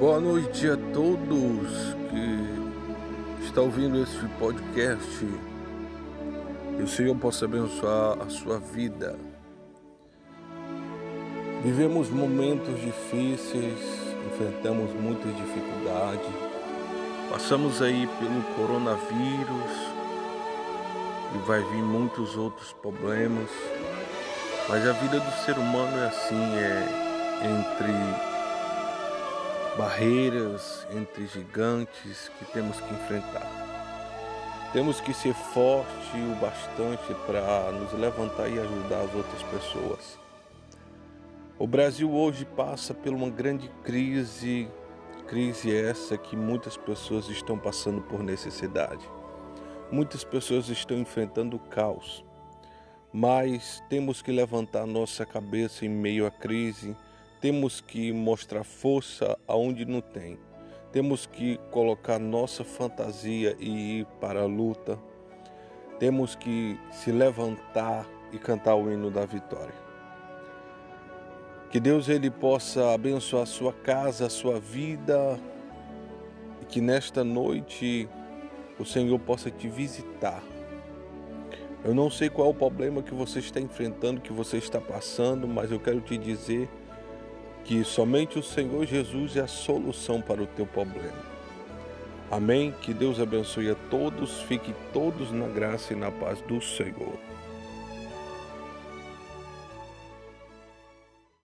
Boa noite a todos que estão ouvindo este podcast. Que o Senhor possa abençoar a sua vida. Vivemos momentos difíceis, enfrentamos muitas dificuldades, passamos aí pelo coronavírus e vai vir muitos outros problemas, mas a vida do ser humano é assim, é entre barreiras, entre gigantes que temos que enfrentar. Temos que ser forte o bastante para nos levantar e ajudar as outras pessoas. O Brasil hoje passa por uma grande crise, crise essa que muitas pessoas estão passando por necessidade. Muitas pessoas estão enfrentando o caos, mas temos que levantar nossa cabeça em meio à crise temos que mostrar força aonde não tem. Temos que colocar nossa fantasia e ir para a luta. Temos que se levantar e cantar o hino da vitória. Que Deus ele possa abençoar a sua casa, a sua vida e que nesta noite o Senhor possa te visitar. Eu não sei qual é o problema que você está enfrentando, que você está passando, mas eu quero te dizer que somente o Senhor Jesus é a solução para o teu problema. Amém? Que Deus abençoe a todos, fiquem todos na graça e na paz do Senhor.